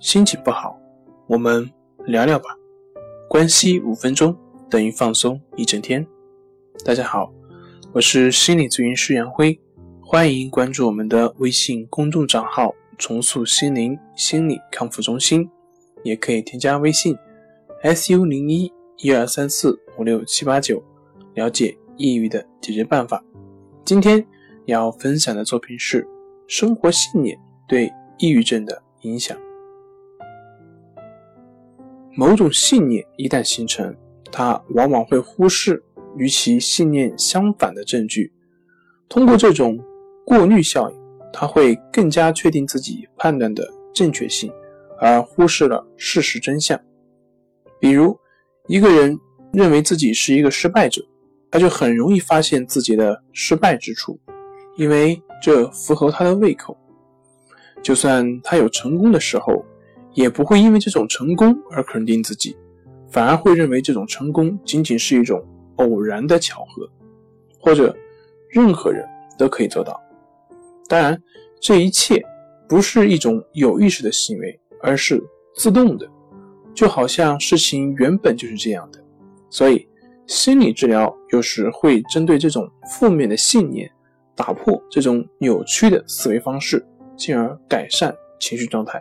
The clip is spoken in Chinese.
心情不好，我们聊聊吧。关系五分钟等于放松一整天。大家好，我是心理咨询师杨辉，欢迎关注我们的微信公众账号“重塑心灵心理康复中心”，也可以添加微信 “su 零一一二三四五六七八九”了解抑郁的解决办法。今天要分享的作品是生活信念对抑郁症的影响。某种信念一旦形成，它往往会忽视与其信念相反的证据。通过这种过滤效应，他会更加确定自己判断的正确性，而忽视了事实真相。比如，一个人认为自己是一个失败者，他就很容易发现自己的失败之处，因为这符合他的胃口。就算他有成功的时候，也不会因为这种成功而肯定自己，反而会认为这种成功仅仅是一种偶然的巧合，或者任何人都可以做到。当然，这一切不是一种有意识的行为，而是自动的，就好像事情原本就是这样的。所以，心理治疗有时会针对这种负面的信念，打破这种扭曲的思维方式，进而改善情绪状态。